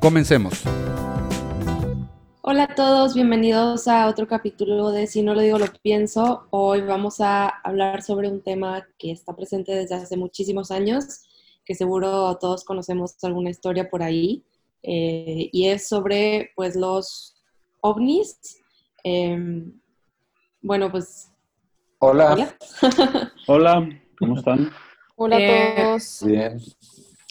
Comencemos. Hola a todos, bienvenidos a otro capítulo de Si no lo digo, lo pienso. Hoy vamos a hablar sobre un tema que está presente desde hace muchísimos años, que seguro todos conocemos alguna historia por ahí, eh, y es sobre pues los ovnis. Em, bueno, pues... Hola. Hola. Hola, ¿cómo están? Hola Eh, a todos. Bien.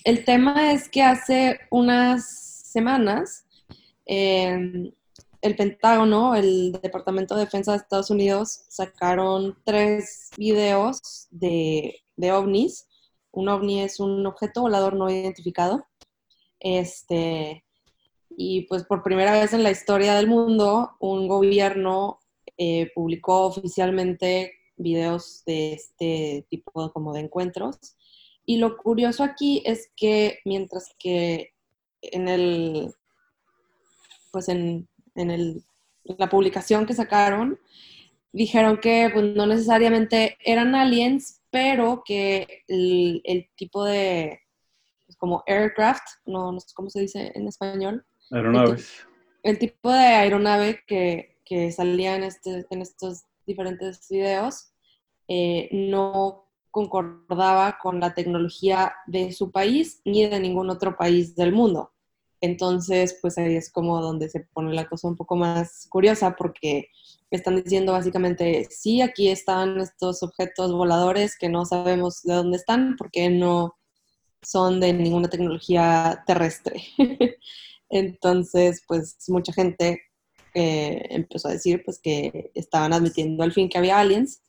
El tema es que hace unas semanas eh, el Pentágono, el Departamento de Defensa de Estados Unidos, sacaron tres videos de, de ovnis. Un ovni es un objeto volador no identificado. Este, y pues por primera vez en la historia del mundo, un gobierno eh, publicó oficialmente videos de este tipo como de encuentros. Y lo curioso aquí es que mientras que en el, pues en, en el, la publicación que sacaron, dijeron que pues, no necesariamente eran aliens, pero que el, el tipo de, pues, como aircraft, no, no sé cómo se dice en español, Aeronaves. el tipo de aeronave que, que salía en, este, en estos diferentes videos eh, no concordaba con la tecnología de su país ni de ningún otro país del mundo. Entonces, pues ahí es como donde se pone la cosa un poco más curiosa porque están diciendo básicamente, sí, aquí están estos objetos voladores que no sabemos de dónde están porque no son de ninguna tecnología terrestre. Entonces, pues mucha gente eh, empezó a decir pues que estaban admitiendo al fin que había aliens,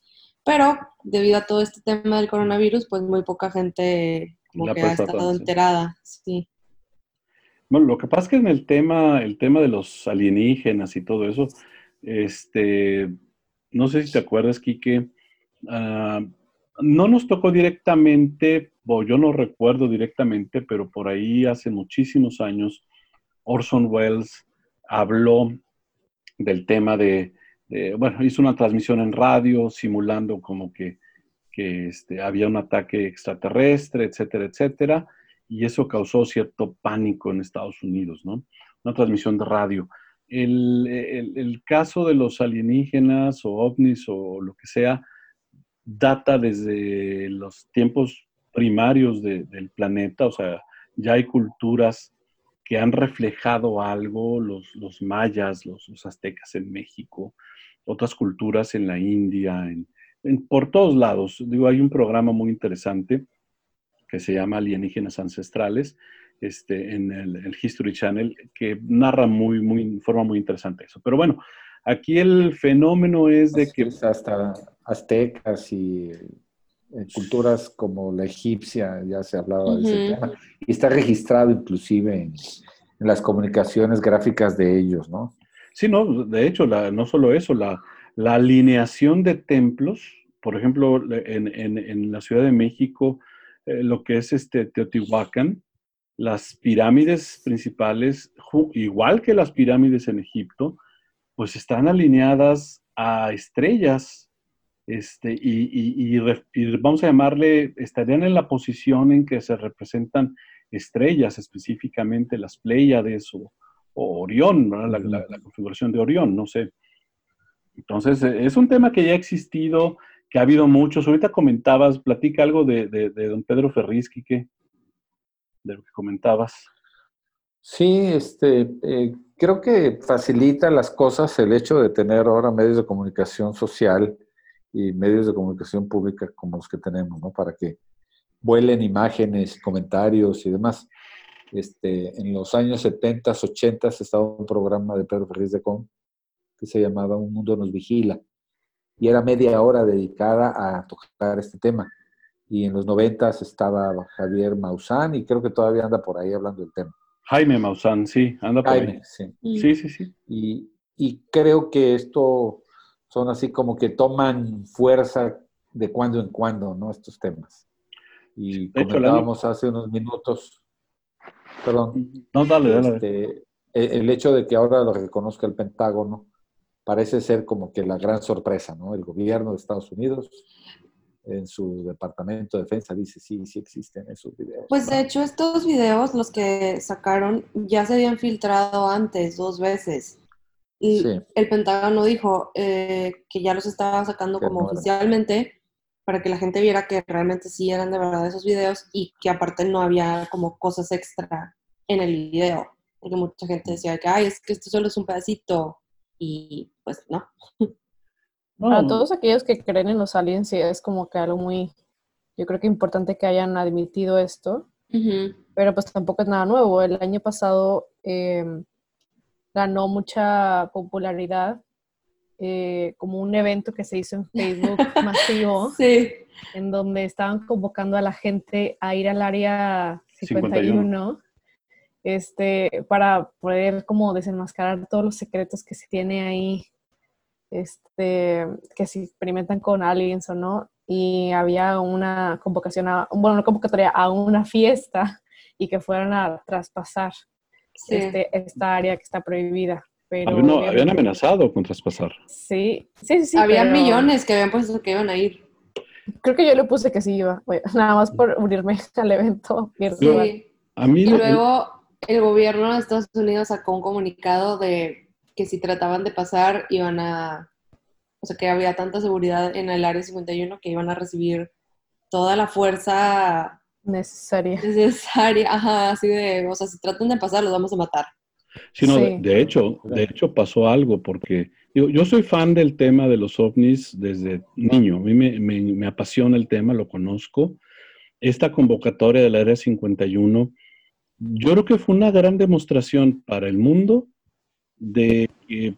pero debido a todo este tema del coronavirus, pues muy poca gente como que ha estado enterada. Sí. Bueno, lo que pasa es que en el tema, el tema de los alienígenas y todo eso, este, no sé si te acuerdas, Quique, ah, no nos tocó directamente, o yo no recuerdo directamente, pero por ahí hace muchísimos años, Orson Welles habló del tema de, de- bueno, hizo una transmisión en radio simulando como que, que este, había un ataque extraterrestre, etcétera, etcétera y eso causó cierto pánico en Estados Unidos, ¿no? Una transmisión de radio. El, el- el caso de los alienígenas o ovnis o lo que sea data desde los tiempos primarios de- del planeta, o sea, ya hay culturas que han reflejado algo, los, los mayas, los, los aztecas en México, otras culturas en la India, en- en- por todos lados. Digo, hay un programa muy interesante que se llama Alienígenas Ancestrales, este, en el, el History Channel, que narra muy, muy, de forma muy interesante eso. Pero bueno, aquí el fenómeno es de que... hasta aztecas y eh, culturas como la egipcia ya se hablaba de ese tema y está registrado inclusive en, en las comunicaciones gráficas de ellos, ¿no? Sí, no, de hecho, no solo eso, la, alineación de templos, por ejemplo, en, la Ciudad de México, eh, lo que es este Teotihuacán, las pirámides principales, igual que las pirámides en Egipto, pues están alineadas a estrellas, este, y, y vamos a llamarle, estarían en la posición en que se representan estrellas, específicamente las Pléyades o, o Orión. La, la- la configuración de Orión, no sé. Entonces, eh, es un tema que ya ha existido, que ha habido muchos. Ahorita comentabas, platica algo de, de- de don Pedro Ferriz, Quique, de lo que comentabas. Sí, este, eh, creo que facilita las cosas el hecho de tener ahora medios de comunicación social y medios de comunicación pública como los que tenemos, ¿no? Para que vuelen imágenes, comentarios y demás. Este, en los años 70, 80 estaba un programa de Pedro Ferriz de Con que se llamaba Un Mundo Nos Vigila y era media hora dedicada a tocar este tema. Y en los 90 estaba Javier Maussan y creo que todavía anda por ahí hablando del tema. Jaime Maussan, sí, anda por Jaime, ahí. sí. Mm. Sí, sí, sí. Y, y creo que esto son así como que toman fuerza de cuando en cuando, ¿no? Estos temas. Y comentábamos hace unos minutos, perdón, No, dale, dale. este, el, el hecho de que ahora lo reconozca el Pentágono parece ser como que la gran sorpresa, ¿no? El gobierno de Estados Unidos en su departamento de defensa dice, sí, sí existen esos videos. Pues ¿no? de hecho estos videos, los que sacaron, ya se habían filtrado antes, dos veces. Y Sí. el Pentágono dijo eh, que ya los estaba sacando Que como no era. oficialmente para que la gente viera que realmente sí eran de verdad esos videos y que aparte no había como cosas extra en el video. Porque mucha gente decía que, ay, es que esto solo es un pedacito. Y pues no. Para No, todos aquellos que creen en los aliens, sí es como que algo muy, yo creo que importante que hayan admitido esto, pero pues tampoco es nada nuevo. El año pasado eh, ganó mucha popularidad eh, como un evento que se hizo en Facebook masivo, Sí. en donde estaban convocando a la gente a ir al área 51. 51, este, para poder como desenmascarar todos los secretos que se tiene ahí, este, que se experimentan con aliens o no. Y había una convocación, a, bueno, una convocatoria a una fiesta y que fueran a traspasar Sí. este, esta área que está prohibida. Pero habían, amenazado con traspasar. Sí, sí, sí. Había pero- millones que habían puesto que iban a ir. Creo que yo le puse que sí iba, güey, nada más por unirme al evento. Sí. A mí, Y luego el gobierno de Estados Unidos sacó un comunicado de que si trataban de pasar iban a, o sea, que había tanta seguridad en el área 51 que iban a recibir toda la fuerza Necesaria. necesaria, ajá, así de, o sea, si tratan de pasar los vamos a matar. Sí, no, de, hecho, de hecho pasó algo porque digo, yo soy fan del tema de los ovnis desde niño. A mí me, me- me apasiona el tema, lo conozco. Esta convocatoria del Área 51, yo creo que fue una gran demostración para el mundo de que,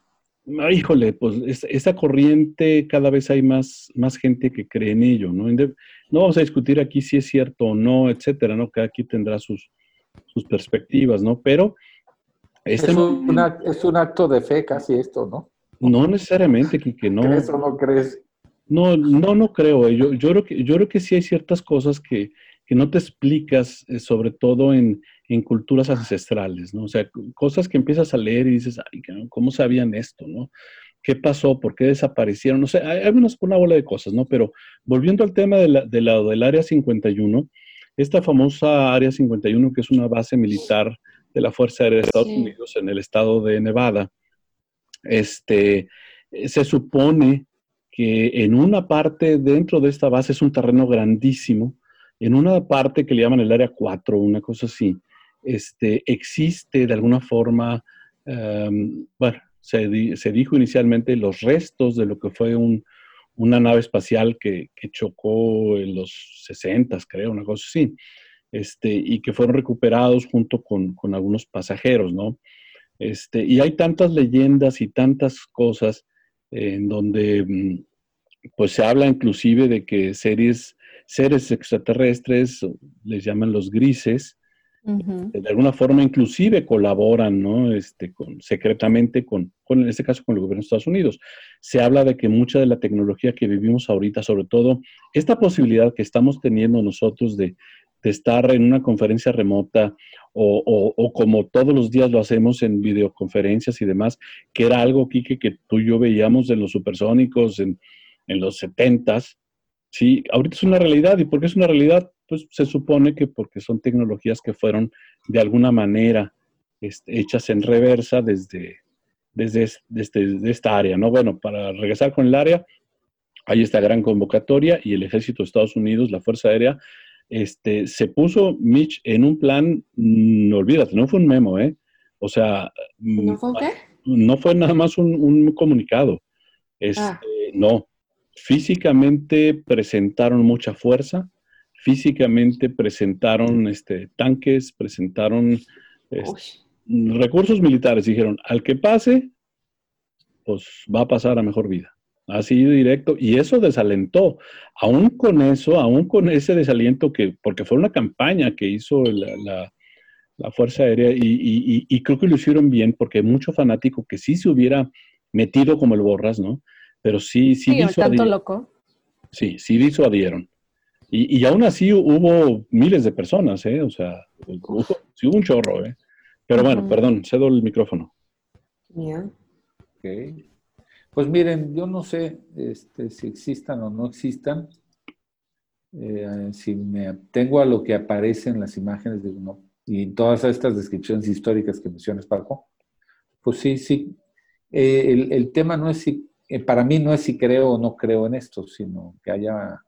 ah, híjole, pues es- esa corriente cada vez hay más, más gente que cree en ello, No vamos a discutir aquí si es cierto o no, etcétera, ¿no? Cada quien tendrá sus, sus perspectivas, ¿no? Pero este es, un, ac- es un acto de fe casi esto, ¿no? no necesariamente, que no. ¿Crees o no crees? No, no, no creo. eh. Yo, yo, creo que, yo creo que sí hay ciertas cosas que, que no te explicas, eh, sobre todo en, en culturas ancestrales, ¿no? O sea, cosas que empiezas a leer y dices, ay, ¿cómo sabían esto, no? ¿Qué pasó? ¿Por qué desaparecieron? No sé, hay, hay unas- una bola de cosas, ¿no? Pero volviendo al tema de la, de la- del Área 51, esta famosa Área 51, que es una base militar de la Fuerza Aérea de Estados Sí. Unidos en el estado de Nevada, este, se supone que en una parte dentro de esta base es un terreno grandísimo, en una parte que le llaman el área 4, una cosa así, este, existe de alguna forma, em, bueno, se, di- se dijo inicialmente los restos de lo que fue un- una nave espacial que, que chocó en los 60, creo, una cosa así, este, y que fueron recuperados junto con, con algunos pasajeros, ¿no? Este, y hay tantas leyendas y tantas cosas eh, en donde mm, pues se habla inclusive de que seres, seres extraterrestres, les llaman los grises, Ujú. de alguna forma inclusive colaboran, ¿no? Este, con, secretamente con, con, en este caso, con el gobierno de Estados Unidos. Se habla de que mucha de la tecnología que vivimos ahorita, sobre todo esta posibilidad que estamos teniendo nosotros de, de estar en una conferencia remota o, o- o como todos los días lo hacemos en videoconferencias y demás, que era algo, Quique, que tú y yo veíamos en los supersónicos en, en los 70s, Sí, ahorita es una realidad. ¿Y por qué es una realidad? Pues se supone que porque son tecnologías que fueron de alguna manera este, hechas en reversa desde, desde, es- desde- de esta área, ¿no? Bueno, para regresar con el área, hay esta gran convocatoria y el ejército de Estados Unidos, la Fuerza Aérea, este, se puso Mitch en un plan, mm, olvídate, no fue un memo, ¿eh? O sea, ¿No mm, fue un qué? no fue nada más un, un comunicado. Este, Ah. No, físicamente presentaron mucha fuerza, físicamente presentaron este, tanques, presentaron este, recursos militares. Dijeron, al que pase, pues va a pasar a mejor vida. Así directo. Y eso desalentó. Aún con eso, aún con ese desaliento que, porque fue una campaña que hizo la, la- La Fuerza Aérea, y, creo que lo hicieron bien porque hay mucho fanático que sí se hubiera metido como el borras, ¿no? Pero sí, sí, sí tanto loco. Sí, sí disuadieron. Y, y aún así hubo miles de personas, ¿eh? O sea, sí hubo un chorro, ¿eh? Pero bueno, perdón, cedo el micrófono. Bien. Pues miren, yo no sé este, si existan o no existan. Eh, si me tengo a lo que aparece en las imágenes de uno y todas estas descripciones históricas que mencionas, Paco, pues sí, sí. Eh, el, tema no es si, eh, para mí no es si creo o no creo en esto, sino que haya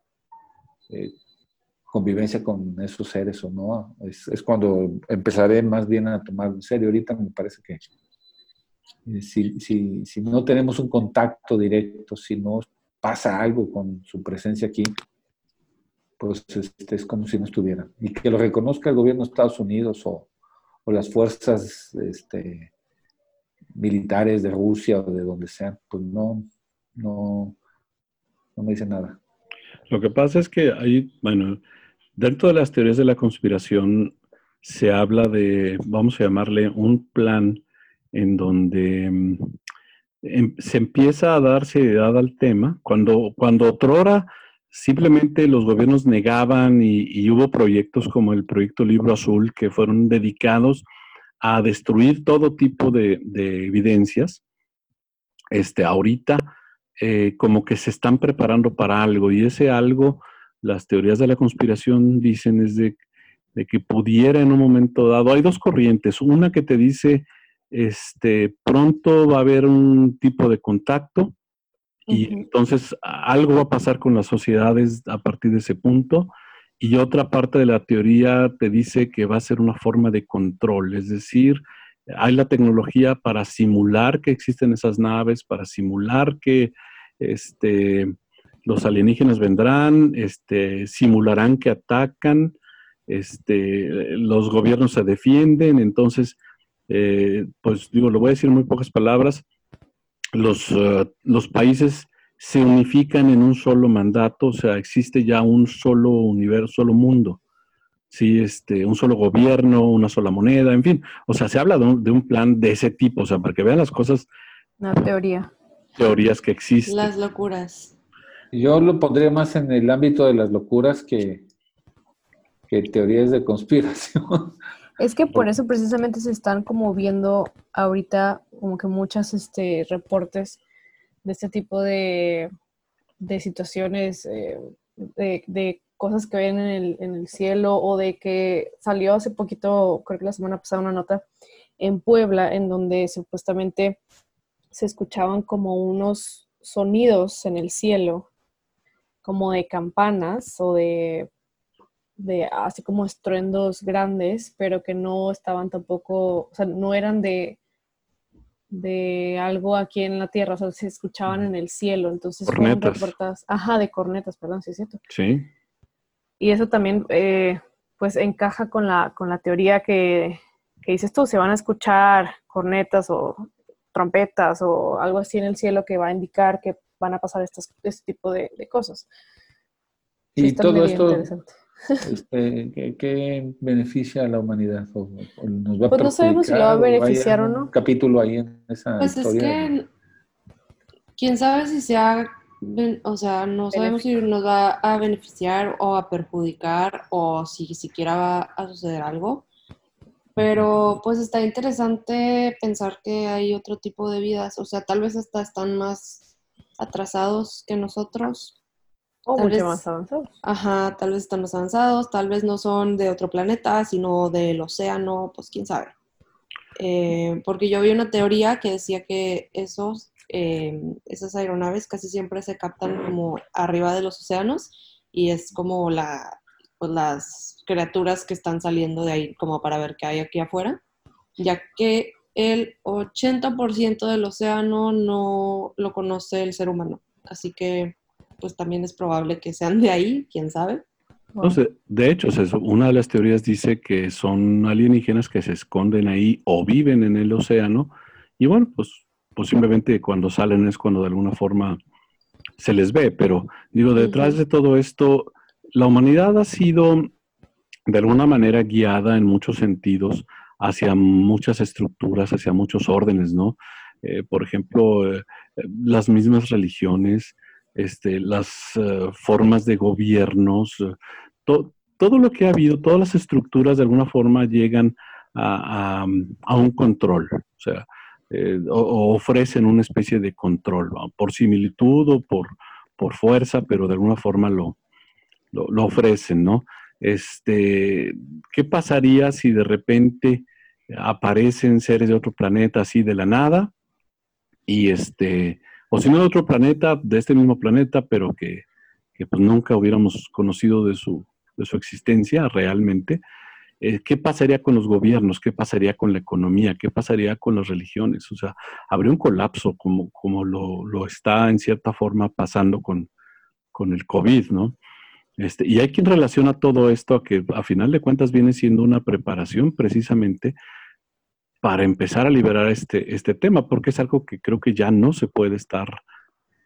convivencia con esos seres o no. Es, es, cuando empezaré más bien a tomar en serio. Ahorita me parece que si, si, si no tenemos un contacto directo, si no pasa algo con su presencia aquí, pues este, es como si no estuviera. Y que lo reconozca el gobierno de Estados Unidos o, o las fuerzas este, militares de Rusia o de donde sean, pues no, no, no me dice nada. Lo que pasa es que hay, bueno, dentro de las teorías de la conspiración se habla de, vamos a llamarle, un plan en donde mm, em, se empieza a dar seriedad al tema. Cuando, cuando otrora simplemente los gobiernos negaban y, hubo proyectos como el proyecto Libro Azul que fueron dedicados a destruir todo tipo de, evidencias. Este, ahorita eh, como que se están preparando para algo y ese algo, las teorías de la conspiración dicen es de, de que pudiera en un momento dado, hay dos corrientes, una que te dice este, pronto va a haber un tipo de contacto y entonces algo va a pasar con las sociedades a partir de ese punto. Y otra parte de la teoría te dice que va a ser una forma de control, es decir, hay la tecnología para simular que existen esas naves, para simular que este, los alienígenas vendrán, este, simularán que atacan, este, los gobiernos se defienden, entonces eh, pues digo, lo voy a decir en muy pocas palabras, los, eh, los países se unifican en un solo mandato, o sea, existe ya un solo universo, solo mundo, ¿sí? este, un solo gobierno, una sola moneda, en fin, o sea, se habla de un, plan de ese tipo, o sea, para que vean las cosas. Una teoría. Teorías que existen. Las locuras. Yo lo pondría más en el ámbito de las locuras que, que teorías de conspiración. Es que por eso precisamente se están como viendo ahorita como que muchas este, reportes de este tipo de, situaciones, eh, de, cosas que ven en el, en el cielo o de que salió hace poquito, creo que la semana pasada, una nota en Puebla en donde supuestamente se escuchaban como unos sonidos en el cielo, como de campanas o de de así como estruendos grandes, pero que no estaban tampoco, o sea, no eran de, de algo aquí en la tierra, o sea, se escuchaban en el cielo, entonces cornetas. ajá, de cornetas, perdón, sí es cierto. Sí. Y eso también, eh, pues, encaja con la, con la teoría que, que dices tú, se van a escuchar cornetas o trompetas o algo así en el cielo que va a indicar que van a pasar estos, este tipo de, cosas. y todo esto, este, ¿qué, beneficia a la humanidad? ¿O, pues no sabemos si lo va a beneficiar o, no. capítulo ahí en esa pues es que, quién sabe si sea, o sea, no sabemos si nos va a beneficiar o a perjudicar o si siquiera va a suceder algo. Pero pues está interesante pensar que hay otro tipo de vidas, o sea, tal vez hasta están más atrasados que nosotros o mucho más avanzados. Ajá, tal vez están más avanzados, tal vez no son de otro planeta, sino del océano, pues quién sabe. Eh, porque yo vi una teoría que decía que esos, em, esas aeronaves casi siempre se captan como arriba de los océanos y es como la, pues las criaturas que están saliendo de ahí como para ver qué hay aquí afuera, ya que el 80% del océano no lo conoce el ser humano. Así que pues también es probable que sean de ahí, quién sabe. de hecho, una de las teorías dice que son alienígenas que se esconden ahí o viven en el océano y bueno, pues posiblemente cuando salen es cuando de alguna forma se les ve, pero digo, detrás de todo esto, la humanidad ha sido de alguna manera guiada en muchos sentidos hacia muchas estructuras, hacia muchos órdenes, ¿no? Eh, por ejemplo, eh, las mismas religiones, este, las eh, formas de gobiernos, todo lo que ha habido, todas las estructuras de alguna forma llegan a, un control, o sea, o, ofrecen una especie de control, por similitud o por, por fuerza, pero de alguna forma lo, lo, ofrecen, ¿no? Este, ¿Qué pasaría si de repente aparecen seres de otro planeta así de la nada? Y este, o si no de otro planeta, de este mismo planeta, pero que, pues nunca hubiéramos conocido de su, de su existencia realmente. Eh, ¿Qué pasaría con los gobiernos? ¿Qué pasaría con la economía? ¿Qué pasaría con las religiones? O sea, habría un colapso como, como lo, lo está en cierta forma pasando con, con el COVID, ¿no? Este, y hay quien relaciona todo esto a que a final de cuentas viene siendo una preparación precisamente para empezar a liberar este, este tema, porque es algo que creo que ya no se puede estar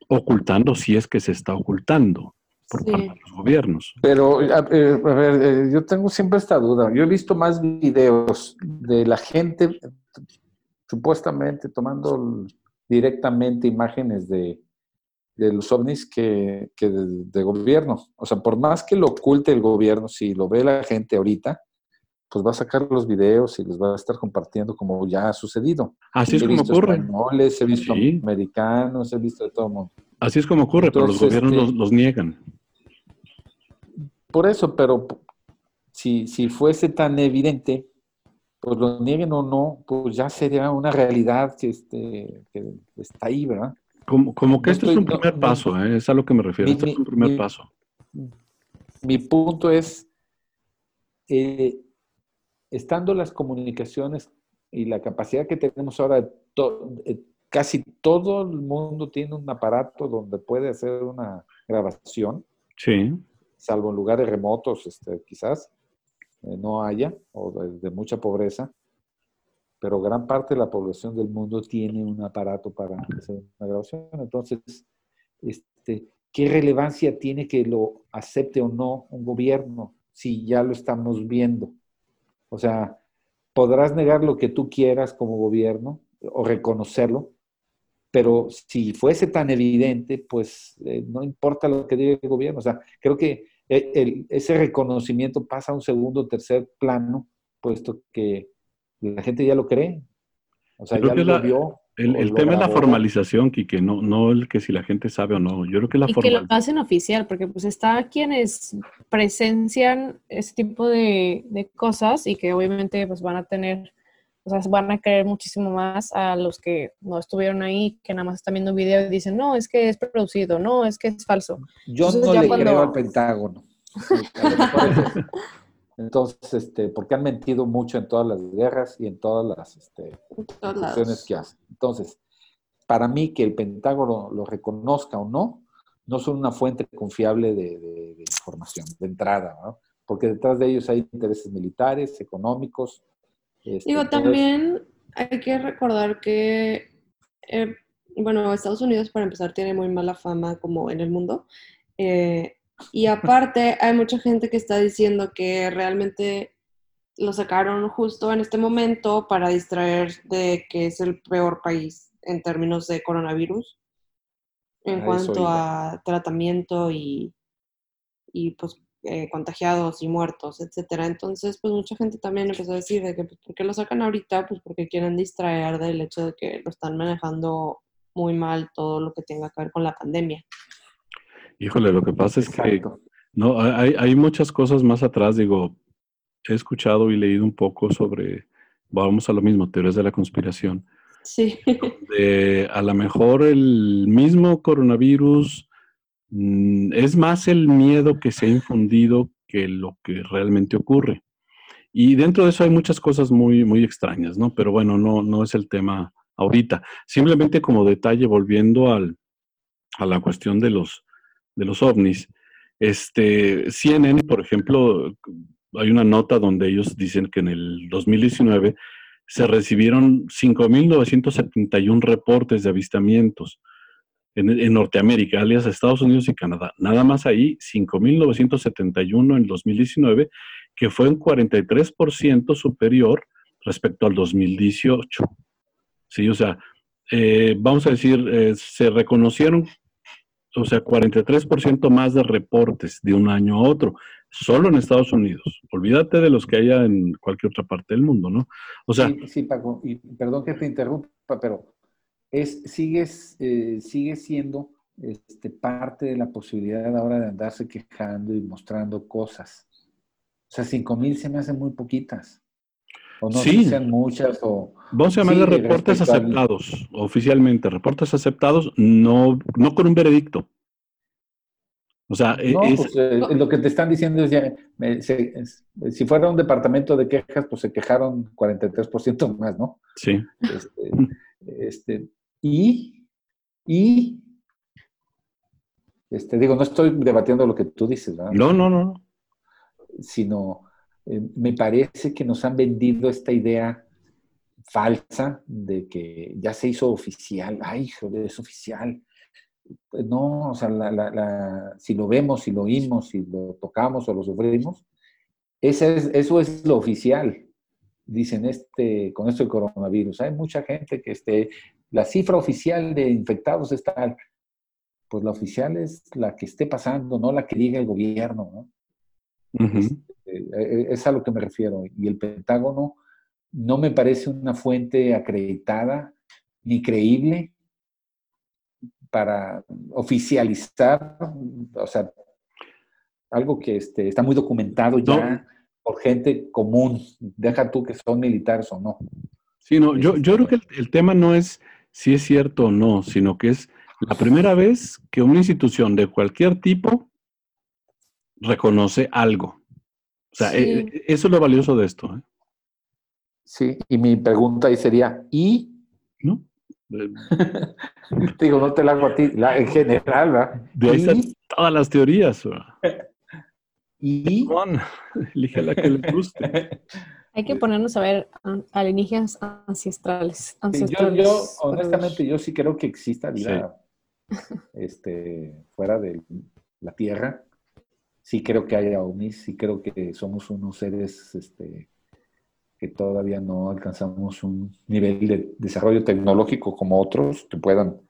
ocultando si es que se está ocultando por parte de los gobiernos. Pero, a, ver, eh, yo tengo siempre esta duda. Yo he visto más videos de la gente supuestamente tomando directamente imágenes de, de los ovnis que, de, gobierno. O sea, por más que lo oculte el gobierno, si lo ve la gente ahorita, pues va a sacar los videos y los va a estar compartiendo como ya ha sucedido. Así es como ocurre. Españoles, he visto americanos, he visto de todo el mundo. Así es como ocurre, pero los gobiernos este los, niegan. Por eso, pero si, si fuese tan evidente, pues lo nieguen o no, pues ya sería una realidad que, este, que está ahí, ¿verdad? Como, que esto es un primer paso, ¿eh? es a lo que me refiero. esto es un primer paso. Mi punto es, eh, estando las comunicaciones y la capacidad que tenemos ahora, eh, casi todo el mundo tiene un aparato donde puede hacer una grabación. Sí. Salvo en lugares remotos, este, quizás no haya, o de mucha pobreza pero gran parte de la población del mundo tiene un aparato para hacer una grabación. Entonces, este, ¿qué relevancia tiene que lo acepte o no un gobierno si ya lo estamos viendo? O sea, podrás negar lo que tú quieras como gobierno o reconocerlo, pero si fuese tan evidente, pues eh, no importa lo que diga el gobierno. O sea, creo que eh, ese reconocimiento pasa a un segundo o tercer plano, puesto que la gente ya lo cree. O sea, ya lo vio. El, tema es la formalización, Kike, no, no el que si la gente sabe o no. Yo creo que la y que lo hacen oficial, porque pues está quienes presencian ese tipo de, de, cosas y que obviamente pues van a tener, o sea, van a creer muchísimo más a los que no estuvieron ahí, que nada más están viendo un video y dicen, no, es que es producido, no, es que es falso. Yo no le creo al Pentágono. Entonces, este, porque han mentido mucho en todas las guerras y en todas las este, acciones que hacen. Entonces, para mí que el Pentágono lo reconozca o no, no son una fuente confiable de, información, de entrada, ¿no? porque detrás de ellos hay intereses militares, económicos. Este, Digo, también hay que recordar que, eh, bueno, Estados Unidos, para empezar, tiene muy mala fama como en el mundo. Eh, y aparte, hay mucha gente que está diciendo que realmente lo sacaron justo en este momento para distraer de que es el peor país en términos de coronavirus en cuanto a tratamiento y, y pues eh, contagiados y muertos, etcétera. Entonces, pues mucha gente también empezó a decir de que pues, ¿por qué lo sacan ahorita? Pues porque quieren distraer del hecho de que lo están manejando muy mal todo lo que tenga que ver con la pandemia. Híjole, lo que pasa es que no, hay, hay, muchas cosas más atrás. Digo, he escuchado y leído un poco sobre, vamos a lo mismo, teorías de la conspiración. Sí. a lo mejor el mismo coronavirus mm, es más el miedo que se ha infundido que lo que realmente ocurre. Y dentro de eso hay muchas cosas muy, muy extrañas, ¿no? Pero bueno, no, no es el tema ahorita. Simplemente como detalle, volviendo al, a la cuestión de los, de los ovnis. Este, CNN, por ejemplo, hay una nota donde ellos dicen que en el 2019 se recibieron 5.971 reportes de avistamientos en, Norteamérica, alias Estados Unidos y Canadá. Nada más ahí, 5.971 en 2019, que fue un 43% superior respecto al 2018. Sí, o sea, eh, vamos a decir, eh, se reconocieron, o sea, 43% más de reportes de un año a otro, solo en Estados Unidos. Olvídate de los que haya en cualquier otra parte del mundo, ¿no? O sea... Sí, Paco, y perdón que te interrumpa, pero es, sigues, eh, sigue siendo este, parte de la posibilidad ahora de andarse quejando y mostrando cosas. O sea, 5 mil se me hacen muy poquitas. O no sí. sean muchas o... Vamos a llamarle reportes aceptados, oficialmente, reportes aceptados, no, no con un veredicto. O sea, e, pues, eh, lo que te están diciendo es ya, si fuera un departamento de quejas, pues se quejaron 43% más, ¿no? Sí. Este, este, y, y, este, digo, no estoy debatiendo lo que tú dices, ¿verdad? No, no, no. Sino, eh, me parece que nos han vendido esta idea falsa de que ya se hizo oficial. Ay, hijo, es oficial. No, o sea, si lo vemos, si lo oímos, si lo tocamos o lo sufrimos, es, eso es lo oficial. Dicen este, con esto del coronavirus. Hay mucha gente que esté, la cifra oficial de infectados está, pues la oficial es la que esté pasando, no la que diga el gobierno. ¿no? Este, eh, es a lo que me refiero. Y el Pentágono no me parece una fuente acreditada ni creíble para oficializar, o sea, algo que este, está muy documentado ya por gente común. Deja tú que son militares o no. Sí, no, yo, yo creo que el, tema no es si es cierto o no, sino que es la primera vez que una institución de cualquier tipo reconoce algo. O sea, e, e, eso es lo valioso de esto. ¿eh? Sí, y mi pregunta ahí sería, ¿y? ¿No? Digo, no te la hago a ti, la, en general, ¿verdad? De ahí están todas las teorías. ¿Y? elige la que le guste. Hay que ponernos a ver alienígenas ancestrales. yo, honestamente, yo sí creo que exista vida este, fuera de la Tierra. Sí creo que haya ovnis, sí creo que somos unos seres este, que todavía no alcanzamos un nivel de desarrollo tecnológico como otros, que puedan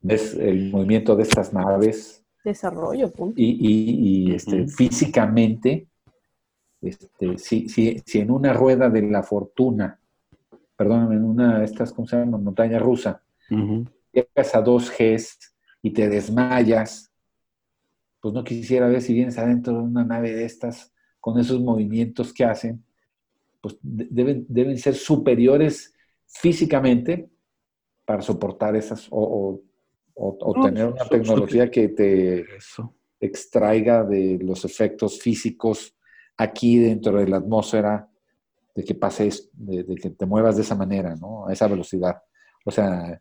ver el movimiento de estas naves. Desarrollo, punto. Y, este, físicamente, este, si, si, si, en una rueda de la fortuna, perdóname, en una de estas, ¿cómo se llama? Montaña rusa, llegas a dos Gs y te desmayas, pues no quisiera ver si vienes adentro de una nave de estas con esos movimientos que hacen pues deben, deben ser superiores físicamente para soportar esas o, tener una tecnología que te extraiga de los efectos físicos aquí dentro de la atmósfera, de que pases, de, que te muevas de esa manera, ¿no? A esa velocidad. O sea,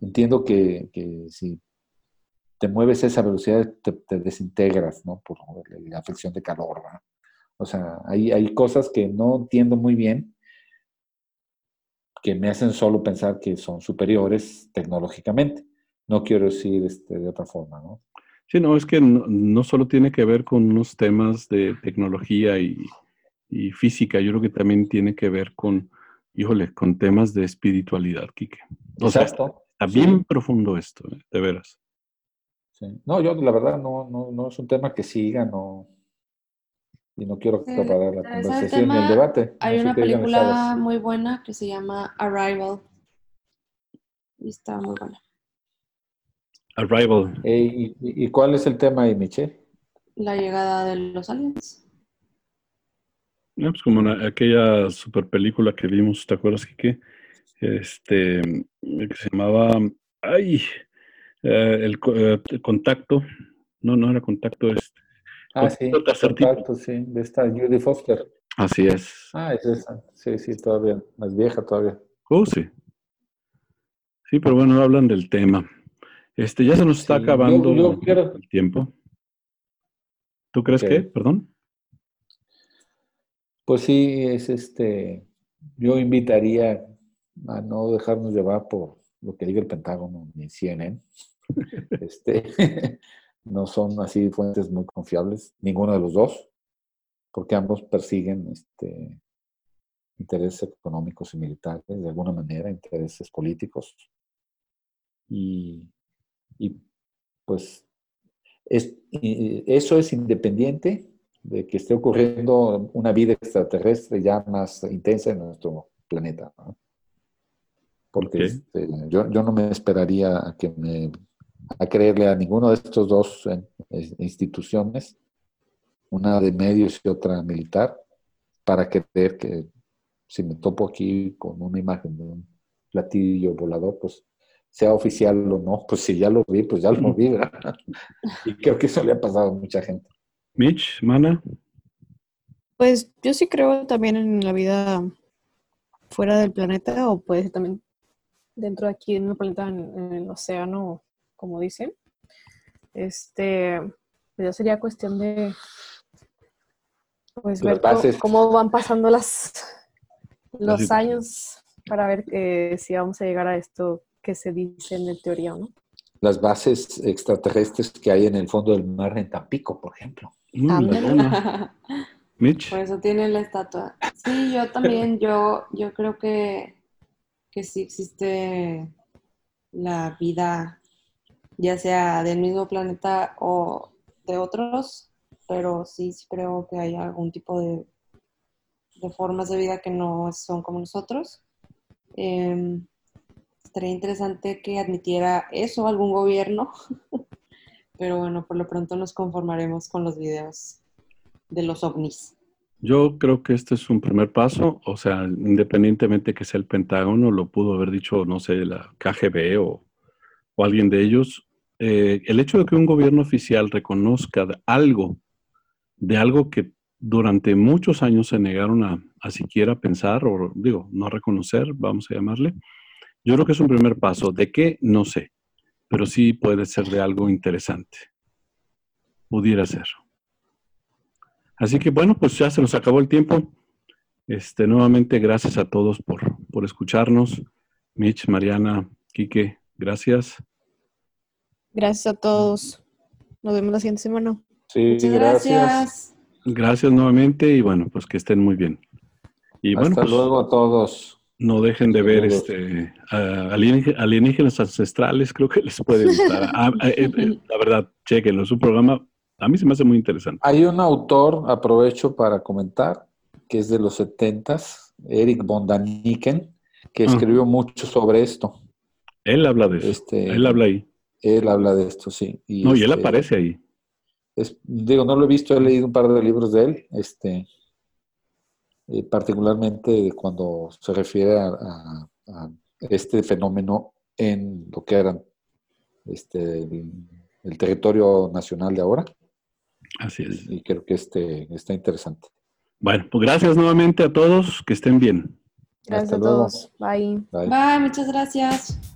entiendo que, si te mueves a esa velocidad te, desintegras, ¿no? Por la fricción de calor, ¿no? O sea, hay, hay cosas que no entiendo muy bien, que me hacen solo pensar que son superiores tecnológicamente. No quiero decir este, de otra forma, ¿no? Sí, no, es que no, solo tiene que ver con unos temas de tecnología y, física, yo creo que también tiene que ver con, híjole, con temas de espiritualidad, Quique. O Exacto. está bien profundo esto, ¿eh? de veras. No, yo la verdad no, no, no es un tema que siga, no, y no quiero acaparar la conversación y el debate. Hay una película muy buena que se llama Arrival. Y está muy buena. Arrival. ¿y, cuál es el tema ahí, Michelle? La llegada de los aliens. No, pues como aquella super película que vimos, ¿te acuerdas, que Este, que se llamaba, ay, eh, el, eh, el, contacto, no, no era contacto, este, Ah, sí, contacto, sí, de esta Judy Foster. Así es. Ah, es esa. Sí, sí, todavía, más vieja todavía. Oh, sí. Sí, pero bueno, hablan del tema. Este, ya se nos está acabando el tiempo. ¿Tú crees que? Perdón. Pues sí, es este. Yo invitaría a no dejarnos llevar por lo que diga el Pentágono ni CNN. este, no son así fuentes muy confiables, ninguno de los dos. porque ambos persiguen este, intereses económicos y militares, de alguna manera, intereses políticos. Y, pues eso es independiente de que esté ocurriendo una vida extraterrestre ya más intensa en nuestro planeta. Porque este, yo, yo, no me esperaría a, que me, a creerle a ninguno de estos dos eh, instituciones, una de medios y otra militar, para creer que si me topo aquí con una imagen de un platillo volador, pues sea oficial o no, pues si ya lo vi, pues ya lo vi, y creo que eso le ha pasado a mucha gente. Mitch, Mana. Pues yo sí creo también en la vida fuera del planeta o puede ser también dentro de aquí en el planeta, en, el océano, como dicen. Este, pues ya sería cuestión de pues ver cómo, van pasando las los años para ver que si vamos a llegar a esto que se dice en teoría, ¿no? Las bases extraterrestres que hay en el fondo del mar en Tampico, por ejemplo. Mitch. Por eso tiene la estatua. Sí, yo también, yo, yo creo que, que sí existe la vida, ya sea del mismo planeta o de otros, pero sí, creo que hay algún tipo de, de formas de vida que no son como nosotros. Eh, estaría interesante que admitiera eso algún gobierno, pero bueno, por lo pronto nos conformaremos con los videos de los ovnis. Yo creo que este es un primer paso, o sea, independientemente que sea el Pentágono, lo pudo haber dicho, no sé, la KGB o, alguien de ellos, eh, el hecho de que un gobierno oficial reconozca algo, de algo que durante muchos años se negaron a, a siquiera pensar, o digo, no reconocer, vamos a llamarle, yo creo que es un primer paso. ¿De qué? No sé, pero sí puede ser de algo interesante. Pudiera ser. Así que bueno, pues ya se nos acabó el tiempo. Este, nuevamente, gracias a todos por, por escucharnos. Mitch, Mariana, Quique, gracias. Gracias a todos. Nos vemos la siguiente semana. Sí, gracias. Gracias nuevamente y bueno, pues que estén muy bien. Y Hasta bueno, pues, luego a todos. No dejen de ver este alienígenas ancestrales, creo que les puede gustar. Ah, eh, eh, la verdad, chequenlo, es un programa, a mí se me hace muy interesante. Hay un autor, aprovecho para comentar, que es de los setentas, Eric von Daniken, que escribió mucho sobre esto. Él habla de eso. Este, él habla ahí. Él habla de esto, sí. no, y él este, aparece ahí. digo, no lo he visto, he leído un par de libros de él. Este, eh, particularmente cuando se refiere a, este fenómeno en lo que era este, el, territorio nacional de ahora. Así es. Y, creo que este, está interesante. Bueno, pues gracias nuevamente a todos, que estén bien. Gracias a todos. Bye. Bye, muchas gracias.